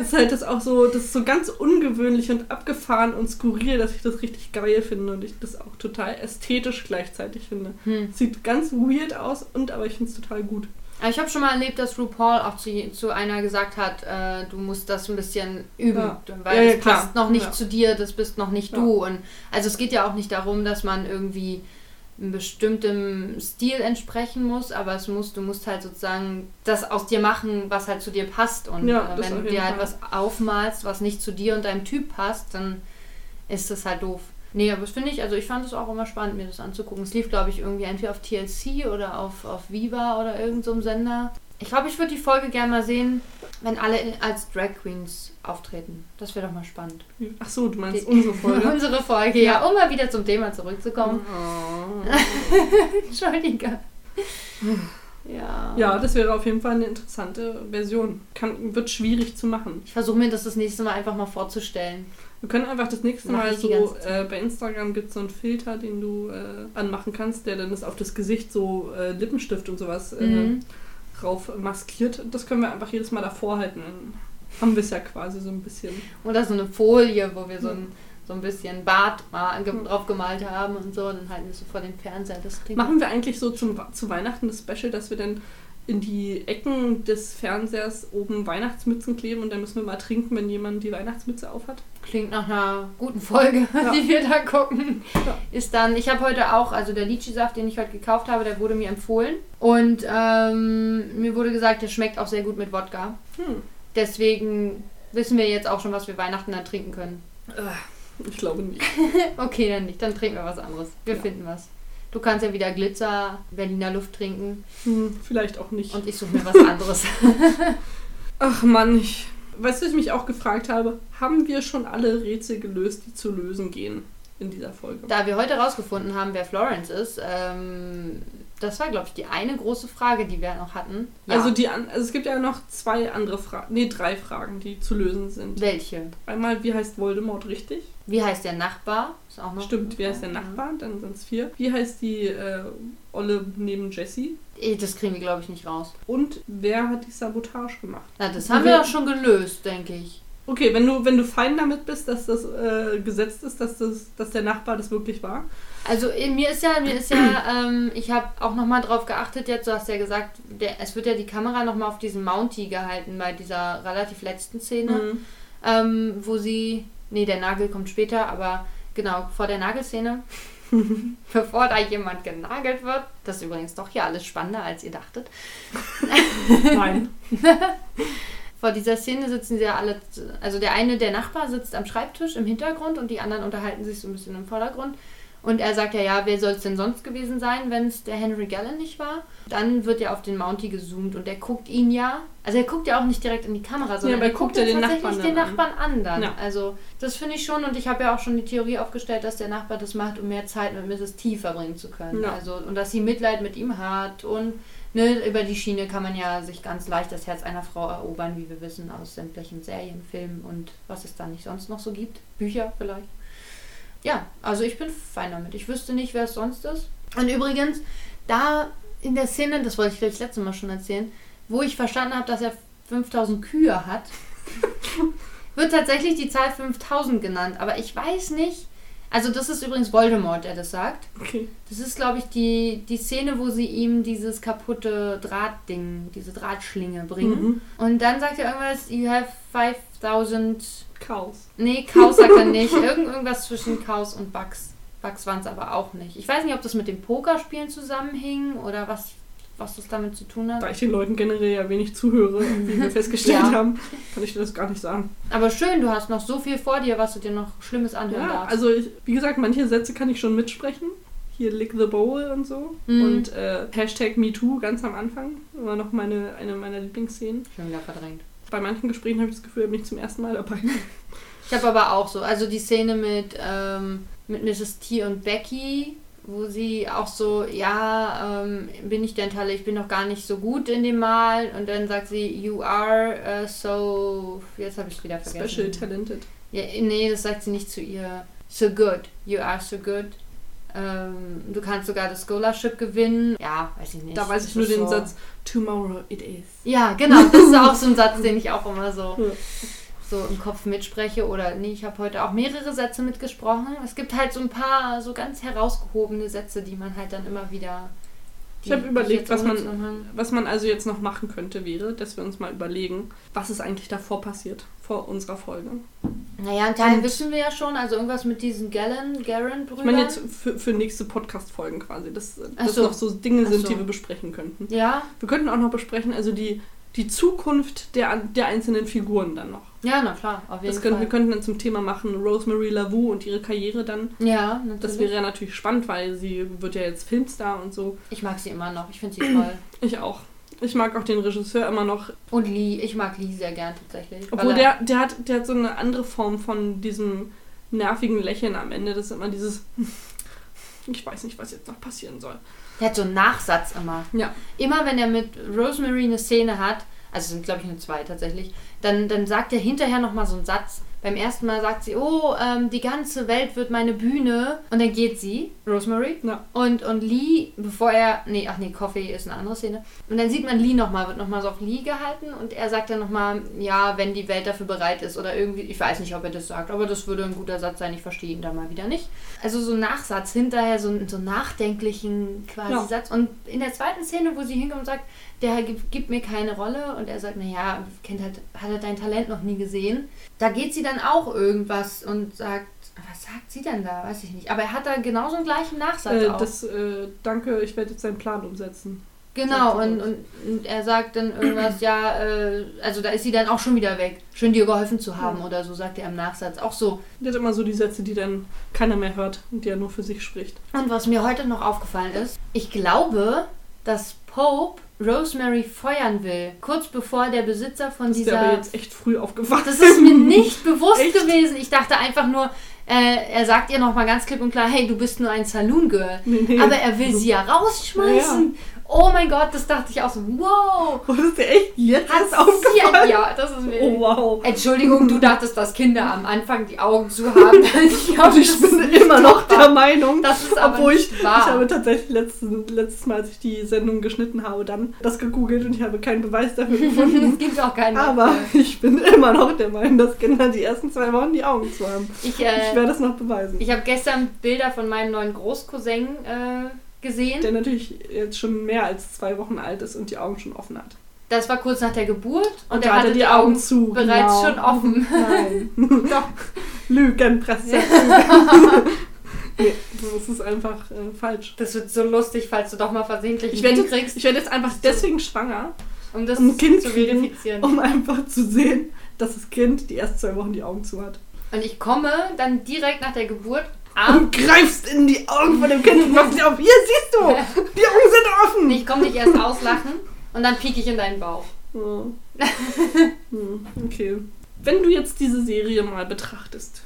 ist halt das auch so, das ist so ganz ungewöhnlich und abgefahren und skurril, dass ich das richtig geil finde und ich das auch total ästhetisch gleichzeitig finde.
Hm.
Sieht ganz weird aus und aber ich finde es total gut.
Aber ich habe schon mal erlebt, dass RuPaul auch zu, zu einer gesagt hat, äh, du musst das ein bisschen üben,
Ja.
weil
Ja, ja,
das
klar.
passt noch nicht
Ja.
zu dir, das bist noch nicht
Ja.
du. Und also es geht ja auch nicht darum, dass man irgendwie einem bestimmten Stil entsprechen muss, aber es muss, du musst halt sozusagen das aus dir machen, was halt zu dir passt. Und
Ja,
äh, wenn du dir halt was aufmalst, was nicht zu dir und deinem Typ passt, dann ist das halt doof. Nee, aber das finde ich, also ich fand es auch immer spannend, mir das anzugucken. Es lief, glaube ich, irgendwie entweder auf TLC oder auf, auf Viva oder irgendeinem so Sender. Ich glaube, ich würde die Folge gerne mal sehen, wenn alle in- als Drag Queens auftreten. Das wäre doch mal spannend.
Ach so, du meinst
Die-
unsere Folge.
Unsere Folge, ja, um mal wieder zum Thema zurückzukommen.
Oh.
Entschuldige. Ja.
Ja, das wäre auf jeden Fall eine interessante Version. Kann, wird schwierig zu machen.
Ich versuche mir das das nächste Mal einfach mal vorzustellen.
Wir können einfach das nächste
Mach
Mal so, äh, bei Instagram gibt es so einen Filter, den du äh, anmachen kannst, der dann ist auf das Gesicht so äh, Lippenstift und sowas äh,
Mhm.
Rauf maskiert. Das können wir einfach jedes Mal davor halten. Dann haben wir es ja quasi so ein bisschen.
Oder so eine Folie, wo wir so ein, so ein bisschen Bart ge- drauf gemalt haben und so. Dann halten wir so vor dem Fernseher. Das
Machen wir eigentlich so zum, zu Weihnachten das Special, dass wir dann in die Ecken des Fernsehers oben Weihnachtsmützen kleben und dann müssen wir mal trinken, wenn jemand die Weihnachtsmütze aufhat.
Klingt nach einer guten Folge,
Ja.
die wir da gucken.
Ja.
Ist dann, ich habe heute auch, also der Litchi-Saft, den ich heute gekauft habe, der wurde mir empfohlen. Und ähm, mir wurde gesagt, der schmeckt auch sehr gut mit Wodka.
Hm.
Deswegen wissen wir jetzt auch schon, was wir Weihnachten dann trinken können.
Äh, Ich glaube nicht.
Okay, dann nicht. Dann trinken wir was anderes. Wir
Ja.
finden was. Du kannst ja wieder Glitzer, Berliner Luft trinken
Hm, vielleicht auch nicht.
und ich suche mir was anderes.
Ach Mann, ich. Weißt du, was ich mich auch gefragt habe? Haben wir schon alle Rätsel gelöst, die zu lösen gehen in dieser Folge?
da wir heute rausgefunden haben, wer Florence ist, ähm, das war, glaube ich, die eine große Frage, die wir noch hatten. Ja.
Also, die, also es gibt ja noch zwei andere Fragen, nee, drei Fragen, die zu lösen sind.
welche?
Einmal, wie heißt Voldemort richtig?
Wie heißt der Nachbar? Ist auch noch
Stimmt, wie heißt der Nachbar? Dann sind es vier. Wie heißt die äh, Olle neben Jessie?
Das kriegen wir, glaube ich, nicht raus.
Und wer hat die Sabotage gemacht?
Na, das haben wir doch schon gelöst, denke ich.
Okay, wenn du, wenn du fein damit bist, dass das äh, gesetzt ist, dass, das, dass der Nachbar das wirklich war.
Also eh, mir ist ja, mir ist ja, ähm, ich habe auch nochmal drauf geachtet jetzt, du hast ja gesagt, der, es wird ja die Kamera nochmal auf diesen Mountie gehalten bei dieser relativ letzten Szene,
Mhm.
ähm, wo sie, nee, der Nagel kommt später, aber genau, vor der Nagelszene, bevor da jemand genagelt wird, das ist übrigens doch hier alles spannender, als ihr dachtet,
Nein.
vor dieser Szene sitzen sie ja alle, also der eine, der Nachbar sitzt am Schreibtisch im Hintergrund und die anderen unterhalten sich so ein bisschen im Vordergrund. Und er sagt ja, ja, wer soll es denn sonst gewesen sein, wenn es der Henry Gallen nicht war? Dann wird ja auf den Mountie gezoomt und der guckt ihn ja, also er guckt ja auch nicht direkt in die Kamera, sondern
aber er
er
guckt ja
ja
den
tatsächlich
Nachbarn
den
an.
Nachbarn an dann.
Ja.
Also das finde ich schon und ich habe ja auch schon die Theorie aufgestellt, dass der Nachbar das macht, um mehr Zeit mit Mrs. T verbringen zu können.
Ja.
Also und dass sie Mitleid mit ihm hat und ne, über die Schiene kann man ja sich ganz leicht das Herz einer Frau erobern, wie wir wissen aus sämtlichen Serien, Filmen und was es da nicht sonst noch so gibt. Bücher vielleicht. Ja, also ich bin fein damit. Ich wüsste nicht, wer es sonst ist. Und übrigens, da in der Szene, das wollte ich glaube ich das letzte Mal schon erzählen, wo ich verstanden habe, dass er 5000 Kühe hat, wird tatsächlich die Zahl 5000 genannt. Aber ich weiß nicht. Also, das ist übrigens Voldemort, der das sagt.
Okay.
Das ist, glaube ich, die, die Szene, wo sie ihm dieses kaputte Drahtding, diese Drahtschlinge bringen.
Mhm.
Und dann sagt er irgendwas, you have 5000
Chaos.
Nee, Chaos sagt er nicht. Irgend, irgendwas zwischen Chaos und Bugs. Bugs waren es aber auch nicht. Ich weiß nicht, ob das mit dem Pokerspielen zusammenhing oder was, was das damit zu tun
Da
hat.
ich den Leuten generell ja wenig zuhöre, wie wir festgestellt
Ja.
haben, kann ich dir das gar nicht sagen.
Aber schön, du hast noch so viel vor dir, was du dir noch Schlimmes anhören
Ja,
darfst.
also ich, wie gesagt, manche Sätze kann ich schon mitsprechen. Hier Lick the Bowl und so.
Mhm.
Und äh, Hashtag MeToo ganz am Anfang. Immer noch meine, eine meiner Lieblingsszenen.
Schon wieder verdrängt.
Bei manchen Gesprächen habe ich das Gefühl, ich bin nicht zum ersten Mal dabei.
Ich habe aber auch so, also die Szene mit, ähm, mit Mrs. T und Becky, wo sie auch so, ja, ähm, bin ich denn Talle, ich bin noch gar nicht so gut in dem Mal. Und dann sagt sie, you are uh, so, jetzt habe ich wieder vergessen.
Special Talented.
Ja, nee, das sagt sie nicht zu ihr. So good. You are so good. Ähm, du kannst sogar das Scholarship gewinnen. Ja, weiß ich nicht.
Da weiß ich nur den
so.
Satz, Tomorrow it is.
Ja, genau. Das ist auch so ein Satz, den ich auch immer so,
Ja.
So im Kopf mitspreche. Oder nee, ich habe heute auch mehrere Sätze mitgesprochen. Es gibt halt so ein paar so ganz herausgehobene Sätze, die man halt dann immer wieder.
Ich habe überlegt, was man, was man also jetzt noch machen könnte, wäre, dass wir uns mal überlegen, was ist eigentlich davor passiert, vor unserer Folge.
Naja, einen Teil wissen wir ja schon. Also irgendwas mit diesen Gallen, Garen-Brüdern.
Ich meine jetzt für, für nächste Podcast-Folgen quasi, dass
Ach
das
so.
noch so Dinge sind,
so.
die wir besprechen könnten.
Ja,
Wir könnten auch noch besprechen, also die, die Zukunft der, der einzelnen Figuren dann noch.
Ja, na klar, auf jeden
Das können,
Fall.
wir könnten dann zum Thema machen, Rosemary Lavu und ihre Karriere dann.
ja, natürlich.
Das wäre ja natürlich spannend, weil sie wird ja jetzt Filmstar und so.
Ich mag sie immer noch. Ich finde sie toll.
Ich auch. Ich mag auch den Regisseur immer noch.
Und Lee. Ich mag Lee sehr gern tatsächlich.
Obwohl
er-
der, der, hat, der hat so eine andere Form von diesem nervigen Lächeln am Ende. Das ist immer dieses. Ich weiß nicht, was jetzt noch passieren soll.
Der hat so einen Nachsatz immer.
Ja.
Immer wenn er mit Rosemary eine Szene hat, also es sind glaube ich nur zwei tatsächlich, dann, dann sagt er hinterher nochmal so einen Satz. Beim ersten Mal sagt sie, oh, ähm, die ganze Welt wird meine Bühne. Und dann geht sie, Rosemary,
Ja.
und, und Lee, bevor er, nee, ach nee, Coffee ist eine andere Szene. Und dann sieht man Lee nochmal, wird nochmal so auf Lee gehalten und er sagt dann nochmal, ja, wenn die Welt dafür bereit ist oder irgendwie, ich weiß nicht, ob er das sagt, aber das würde ein guter Satz sein, ich verstehe ihn da mal wieder nicht. Also so ein Nachsatz hinterher, so, einen- so einen nachdenklichen quasi
Ja.
Satz. Und in der zweiten Szene, wo sie hinkommt und sagt, der gibt, mir keine Rolle und er sagt, naja, kennt halt, hat er dein Talent noch nie gesehen. Da geht sie dann auch irgendwas und sagt, was sagt sie denn da? Weiß ich nicht. Aber er hat da genau so einen gleichen Nachsatz
Äh,
auch.
das, äh, danke, ich werde jetzt seinen Plan umsetzen.
Genau, und, und, und er sagt dann irgendwas, ja, äh, also da ist sie dann auch schon wieder weg. Schön dir geholfen zu haben oder so, sagt er im Nachsatz. Auch so.
Die hat immer so die Sätze, die dann keiner mehr hört und die er nur für sich spricht.
Und was mir heute noch aufgefallen ist, ich glaube, dass Pope Rosemary feuern will, kurz bevor der Besitzer von
Das ist dir aber
dieser...
jetzt echt früh aufgewacht.
Das ist mir nicht bewusst
Echt?
gewesen. Ich dachte einfach nur, äh, er sagt ihr nochmal ganz klipp und klar, hey, du bist nur ein Saloon-Girl.
Nee, nee.
Aber er will sie ja rausschmeißen. Oh mein Gott, das dachte ich auch so, wow.
Oh, das ist dir echt jetzt
Hat
erst
sie
aufgefallen?
ja, das ist mir...
Oh, wow.
Entschuldigung, du dachtest, dass Kinder am Anfang die Augen zu haben. Ich glaube,
Und ich bin immer noch der Meinung,
Das ist aber
obwohl ich,
wahr.
ich habe tatsächlich letzten, letztes Mal, als ich die Sendung geschnitten habe, dann das gegoogelt und ich habe keinen Beweis dafür gefunden.
Es gibt auch keinen.
Aber ich bin immer noch der Meinung, dass Kinder die ersten zwei Wochen die Augen zu haben.
Ich,
Ich
äh,
werde das noch beweisen.
ich habe gestern Bilder von meinem neuen Großcousin äh, gesehen.
der natürlich jetzt schon mehr als zwei Wochen alt ist und die Augen schon offen hat.
Das war kurz nach der Geburt und,
da
er hatte die Augen
zu.
bereits
genau.
schon offen.
Nein.
Doch.
Lügenpresse. nee, das ist einfach äh, falsch.
Das wird so lustig, falls du doch mal versehentlich
Ich werde
kriegst,
ich werde jetzt einfach deswegen schwanger,
um das
um ein Kind
zu verifizieren.
um einfach zu sehen, dass das Kind die ersten zwei Wochen die Augen zu hat.
Und ich komme dann direkt nach der Geburt ab.
Und greifst in die Augen von dem Kind und machst sie auf. Hier siehst du, die Augen sind offen.
Ich komme dich erst auslachen und dann pieke ich in deinen Bauch.
Oh. Okay. Wenn du jetzt diese Serie mal betrachtest,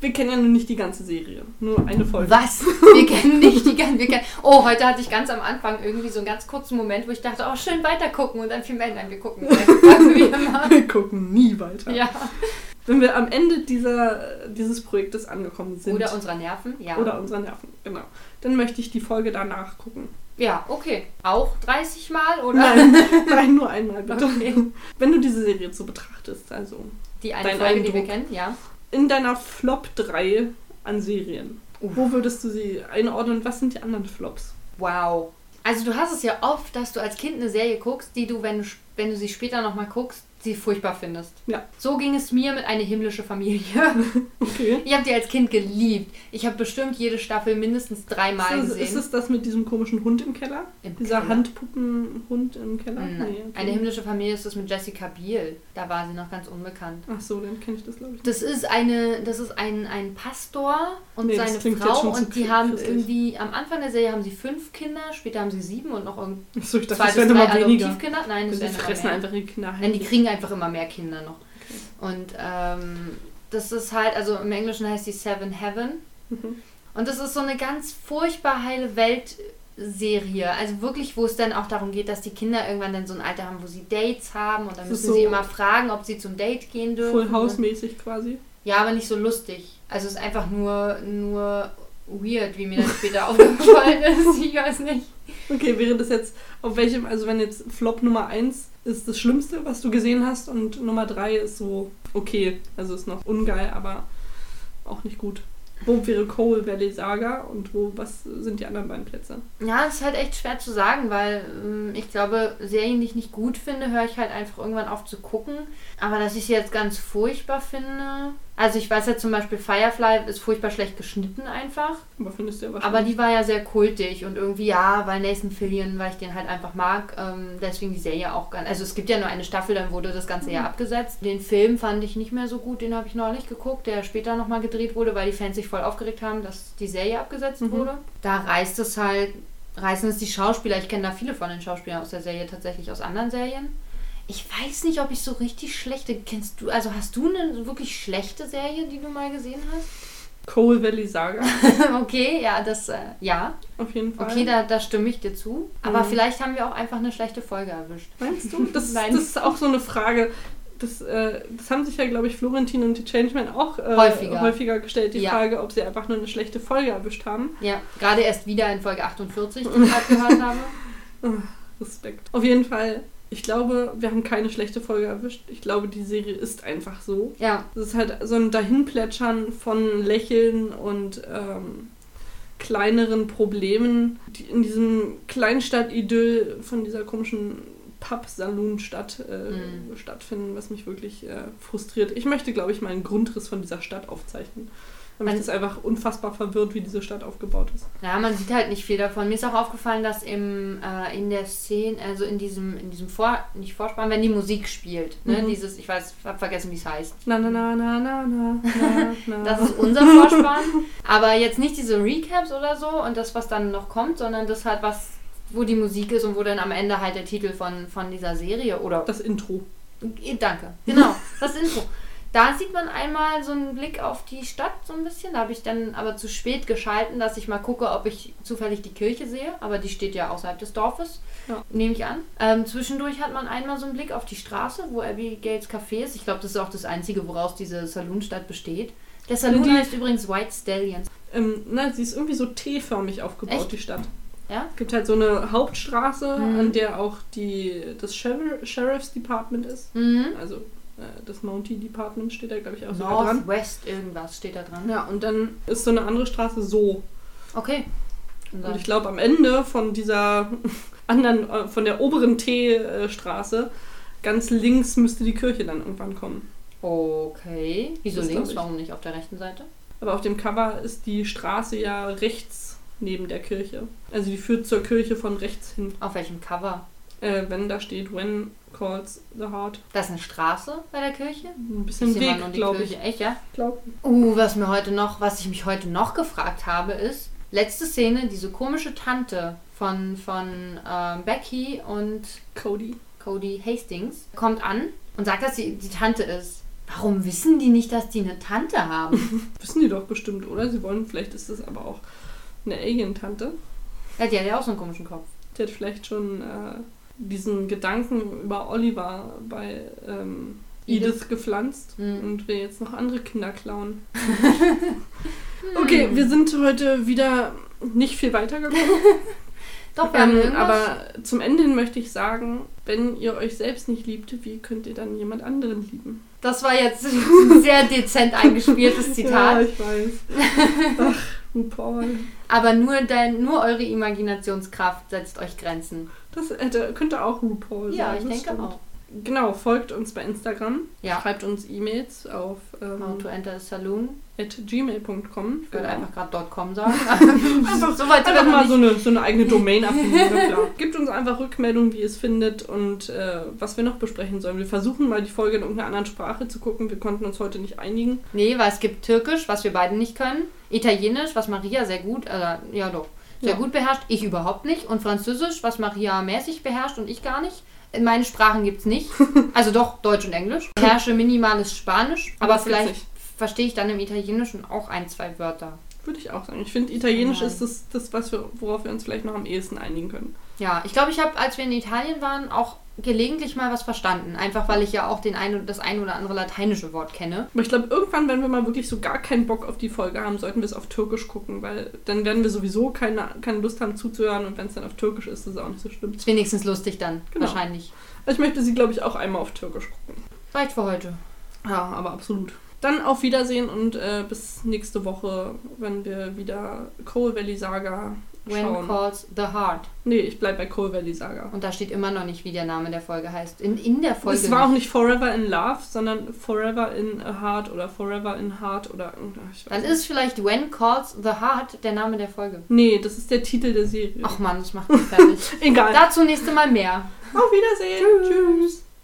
wir kennen ja nun nicht die ganze Serie, nur eine Folge.
Was? Wir kennen nicht die. Wir kennen, oh, heute hatte ich ganz am Anfang irgendwie so einen ganz kurzen Moment, wo ich dachte, oh, schön weitergucken. Und dann fiel mir ein, nein, wir gucken immer.
Wir gucken nie weiter.
Ja.
Wenn wir am Ende dieser, dieses Projektes angekommen sind,
Oder unserer Nerven, ja.
oder unserer Nerven, genau, dann möchte ich die Folge danach gucken.
Ja, okay. Auch 30 Mal oder?
Nein, nein, nur einmal bitte.
Okay.
Wenn du diese Serie so betrachtest, also
Die eine Folge, die wir
Eindruck.
kennen, ja.
in deiner Flop 3 an Serien,
Uff.
wo würdest du sie einordnen? Was sind die anderen Flops?
Wow. Also du hast es ja oft, dass du als Kind eine Serie guckst, die du, wenn du, wenn du sie später nochmal guckst, sie furchtbar findest.
Ja.
So ging es mir mit eine himmlische Familie.
Okay.
Ich habe die als Kind geliebt. Ich habe bestimmt jede Staffel mindestens dreimal
Ist,
gesehen.
ist es das mit diesem komischen Hund im Keller?
Im
Dieser
Keller.
Handpuppenhund im Keller?
Nein.
Nee, okay.
Eine himmlische Familie ist das mit Jessica Biel. Da war sie noch ganz unbekannt.
Ach so, dann kenne ich das, glaube ich.
Das ist eine, das ist ein, ein Pastor und
Nee,
seine Frau und die haben irgendwie am Anfang der Serie haben sie fünf Kinder, später haben sie sieben und noch irgend
Achso, ich dachte,
zwei
das
bis drei. Adoptivkinder. Nein, das
Die
werden
fressen einfach ihre Kinder
Nein, die
heimlich.
Kriegen einfach immer mehr Kinder noch. Und ähm, das ist halt, also im Englischen heißt die Seven Heaven.
Mhm.
Und das ist so eine ganz furchtbar heile Welt-Serie. Also wirklich, wo es dann auch darum geht, dass die Kinder irgendwann dann so ein Alter haben, wo sie Dates haben und dann müssen sie
so
immer fragen, ob sie zum Date gehen dürfen.
Full House-mäßig quasi.
Ja, aber nicht so lustig. Also es ist einfach nur, nur weird, wie mir das später aufgefallen ist. Ich weiß nicht.
Okay, wäre das jetzt auf welchem, also wenn jetzt Flop Nummer 1 ist das Schlimmste, was du gesehen hast und Nummer 3 ist so okay, also ist noch ungeil, aber auch nicht gut. Wo wäre Coal Valley Saga und wo, was sind die anderen beiden Plätze?
Ja, es ist halt echt schwer zu sagen, weil ähm, ich glaube, Serien, die ich nicht gut finde, höre ich halt einfach irgendwann auf zu gucken. Aber dass ich sie jetzt ganz furchtbar finde. Also ich weiß ja zum Beispiel, Firefly ist furchtbar schlecht geschnitten einfach.
Aber findest du ja
Aber die war ja sehr kultig und irgendwie ja, weil Nathan Fillion, weil ich den halt einfach mag, ähm, deswegen die Serie auch ganz. Also es gibt ja nur eine Staffel, dann wurde das ganze Jahr abgesetzt. Den Film fand ich nicht mehr so gut, den habe ich neulich geguckt, der später nochmal gedreht wurde, weil die Fans sich voll aufgeregt haben, dass die Serie abgesetzt
Mhm.
wurde. Da reißt es halt, reißen es die Schauspieler. Ich kenne da viele von den Schauspielern aus der Serie tatsächlich aus anderen Serien. Ich weiß nicht, ob ich so richtig schlechte. Kennst du, also hast du eine wirklich schlechte Serie, die du mal gesehen hast?
Coal Valley Saga,
okay, ja, das, äh, ja.
auf jeden Fall.
Okay, da, da stimme ich dir zu. Aber
Mhm.
vielleicht haben wir auch einfach eine schlechte Folge erwischt.
Meinst du? Das,
Nein.
das ist auch so eine Frage. Das, äh, das haben sich ja, glaube ich, Florentin und die Changeman auch äh,
Häufiger.
häufiger gestellt, die
Ja.
Frage, ob sie einfach nur eine schlechte Folge erwischt haben.
Ja, gerade erst wieder in Folge 48, die ich gerade gehört habe.
Respekt. Auf jeden Fall, ich glaube, wir haben keine schlechte Folge erwischt. Ich glaube, die Serie ist einfach so.
Ja,
Es ist halt so ein Dahinplätschern von Lächeln und ähm, kleineren Problemen, die in diesem Kleinstadt-Idyll von dieser komischen Pub-Saloon-Stadt äh,
Mhm.
stattfinden, was mich wirklich äh, frustriert. Ich möchte, glaube ich, mal einen Grundriss von dieser Stadt aufzeichnen. Weil mich das einfach unfassbar verwirrt, wie diese Stadt aufgebaut ist.
Ja, man sieht halt nicht viel davon. Mir ist auch aufgefallen, dass im, äh, in der Szene, also in diesem, in diesem Vor, nicht Vorspann, wenn die Musik spielt, ne,
Mhm.
dieses, ich weiß, hab vergessen, wie es heißt.
Na, na, na, na, na, na, na.
Das ist unser Vorspann. Aber jetzt nicht diese Recaps oder so und das, was dann noch kommt, sondern das halt was, wo die Musik ist und wo dann am Ende halt der Titel von, von dieser Serie oder
das Intro.
Eh, Danke, genau, das Info. Da sieht man einmal so einen Blick auf die Stadt so ein bisschen. Da habe ich dann aber zu spät geschalten, dass ich mal gucke, ob ich zufällig die Kirche sehe. Aber die steht ja außerhalb des Dorfes,
Ja.
nehme ich an. Ähm, zwischendurch hat man einmal so einen Blick auf die Straße, wo Abigails Café ist. Ich glaube, das ist auch das Einzige, woraus diese Saloonstadt besteht. Der Saloon
Die-
heißt übrigens White Stallions.
Ähm, na, sie ist irgendwie so T-förmig aufgebaut,
Echt?
die Stadt.
Ja?
Es gibt halt so eine Hauptstraße,
Mhm.
an der auch die, das Sheriff, Sheriff's Department ist.
Mhm.
Also das Mountie Department steht da, glaube ich, auch sogar dran.
Northwest irgendwas steht da dran.
Ja, und dann ist so eine andere Straße so.
Okay. Und
Und ich glaube, am Ende von dieser anderen, äh, von der oberen T-Straße, ganz links müsste die Kirche dann irgendwann kommen.
Okay. Wieso
Das
links? Warum nicht auf der rechten Seite?
Aber auf dem Cover ist die Straße ja rechts neben der Kirche. Also die führt zur Kirche von rechts hin.
Auf welchem Cover?
Äh, wenn da steht, when calls the heart.
Da ist eine Straße bei der Kirche.
Ein bisschen
nur
Weg,
die
glaube ich.
Echt, ja?
Glaub.
Uh, was mir heute noch, was ich mich heute noch gefragt habe, ist, letzte Szene, diese komische Tante von, von ähm, Becky und
Cody.
Cody Hastings kommt an und sagt, dass sie die Tante ist. Warum wissen die nicht, dass die eine Tante haben?
Wissen die doch bestimmt, oder? Sie wollen, vielleicht ist das aber auch eine Alien-Tante.
ja, die hat ja auch so einen komischen Kopf.
Die hat vielleicht schon äh, diesen Gedanken über Oliver bei ähm,
Edith.
Edith gepflanzt
Mhm.
und will jetzt noch andere Kinder klauen. okay, wir sind heute wieder nicht viel weitergekommen.
Doch, wir
Ähm, aber zum Ende hin möchte ich sagen, wenn ihr euch selbst nicht liebt, wie könnt ihr dann jemand anderen lieben?
Das war jetzt ein sehr dezent eingespieltes
Ja,
Zitat.
ich weiß. Ach, RuPaul.
Aber nur, dein, nur eure Imaginationskraft setzt euch Grenzen.
Das hätte, könnte auch RuPaul sein.
Ja, ich denke
stimmt.
auch.
Genau, folgt uns bei Instagram.
Ja.
Schreibt uns E-Mails auf ähm,
How to enter saloon.
at gmail.com.
Ich würde einfach gerade .com sagen.
Einfach,
so weit
einfach mal so eine, so eine eigene Domain klar. Gebt uns einfach Rückmeldung, wie ihr es findet und äh, was wir noch besprechen sollen. Wir versuchen mal die Folge in irgendeiner anderen Sprache zu gucken. Wir konnten uns heute nicht einigen.
Nee, weil es gibt Türkisch, was wir beide nicht können. Italienisch, was Maria sehr gut, äh, ja doch, sehr
Ja.
gut beherrscht. Ich überhaupt nicht. Und Französisch, was Maria mäßig beherrscht und ich gar nicht. Meine Sprachen gibt's nicht. Also doch, Deutsch und Englisch. Ich beherrsche minimales Spanisch, aber vielleicht verstehe ich dann im Italienischen auch ein, zwei Wörter.
Würde ich auch sagen. Ich finde, Italienisch
Nein.
ist das, das was wir, worauf wir uns vielleicht noch am ehesten einigen können.
Ja, ich glaube, ich habe, als wir in Italien waren, auch gelegentlich mal was verstanden. Einfach weil ich ja auch den ein, das ein oder andere lateinische Wort kenne.
Aber ich glaube, irgendwann, wenn wir mal wirklich so gar keinen Bock auf die Folge haben, sollten wir es auf Türkisch gucken, weil dann werden wir sowieso keine, keine Lust haben zuzuhören und wenn es dann auf Türkisch ist, ist es auch nicht so schlimm.
Ist wenigstens lustig dann,
Genau.
wahrscheinlich.
Also ich möchte sie, glaube ich, auch einmal auf Türkisch gucken.
Reicht für heute.
Ja, aber absolut. Dann auf Wiedersehen und äh, bis nächste Woche, wenn wir wieder Coal Valley Saga
When
schauen.
calls the heart.
Nee, ich bleib bei Coal Valley Saga.
Und da steht immer noch nicht, wie der Name der Folge heißt. In, in der Folge.
Es war auch
nicht.
nicht Forever in Love, sondern Forever in a Heart oder Forever in Heart oder
Dann
nicht.
ist vielleicht When calls the heart der Name der Folge.
Nee, das ist der Titel der Serie.
Ach man, das macht mich fertig.
Egal.
Dazu nächste Mal mehr.
Auf Wiedersehen. Tschüss.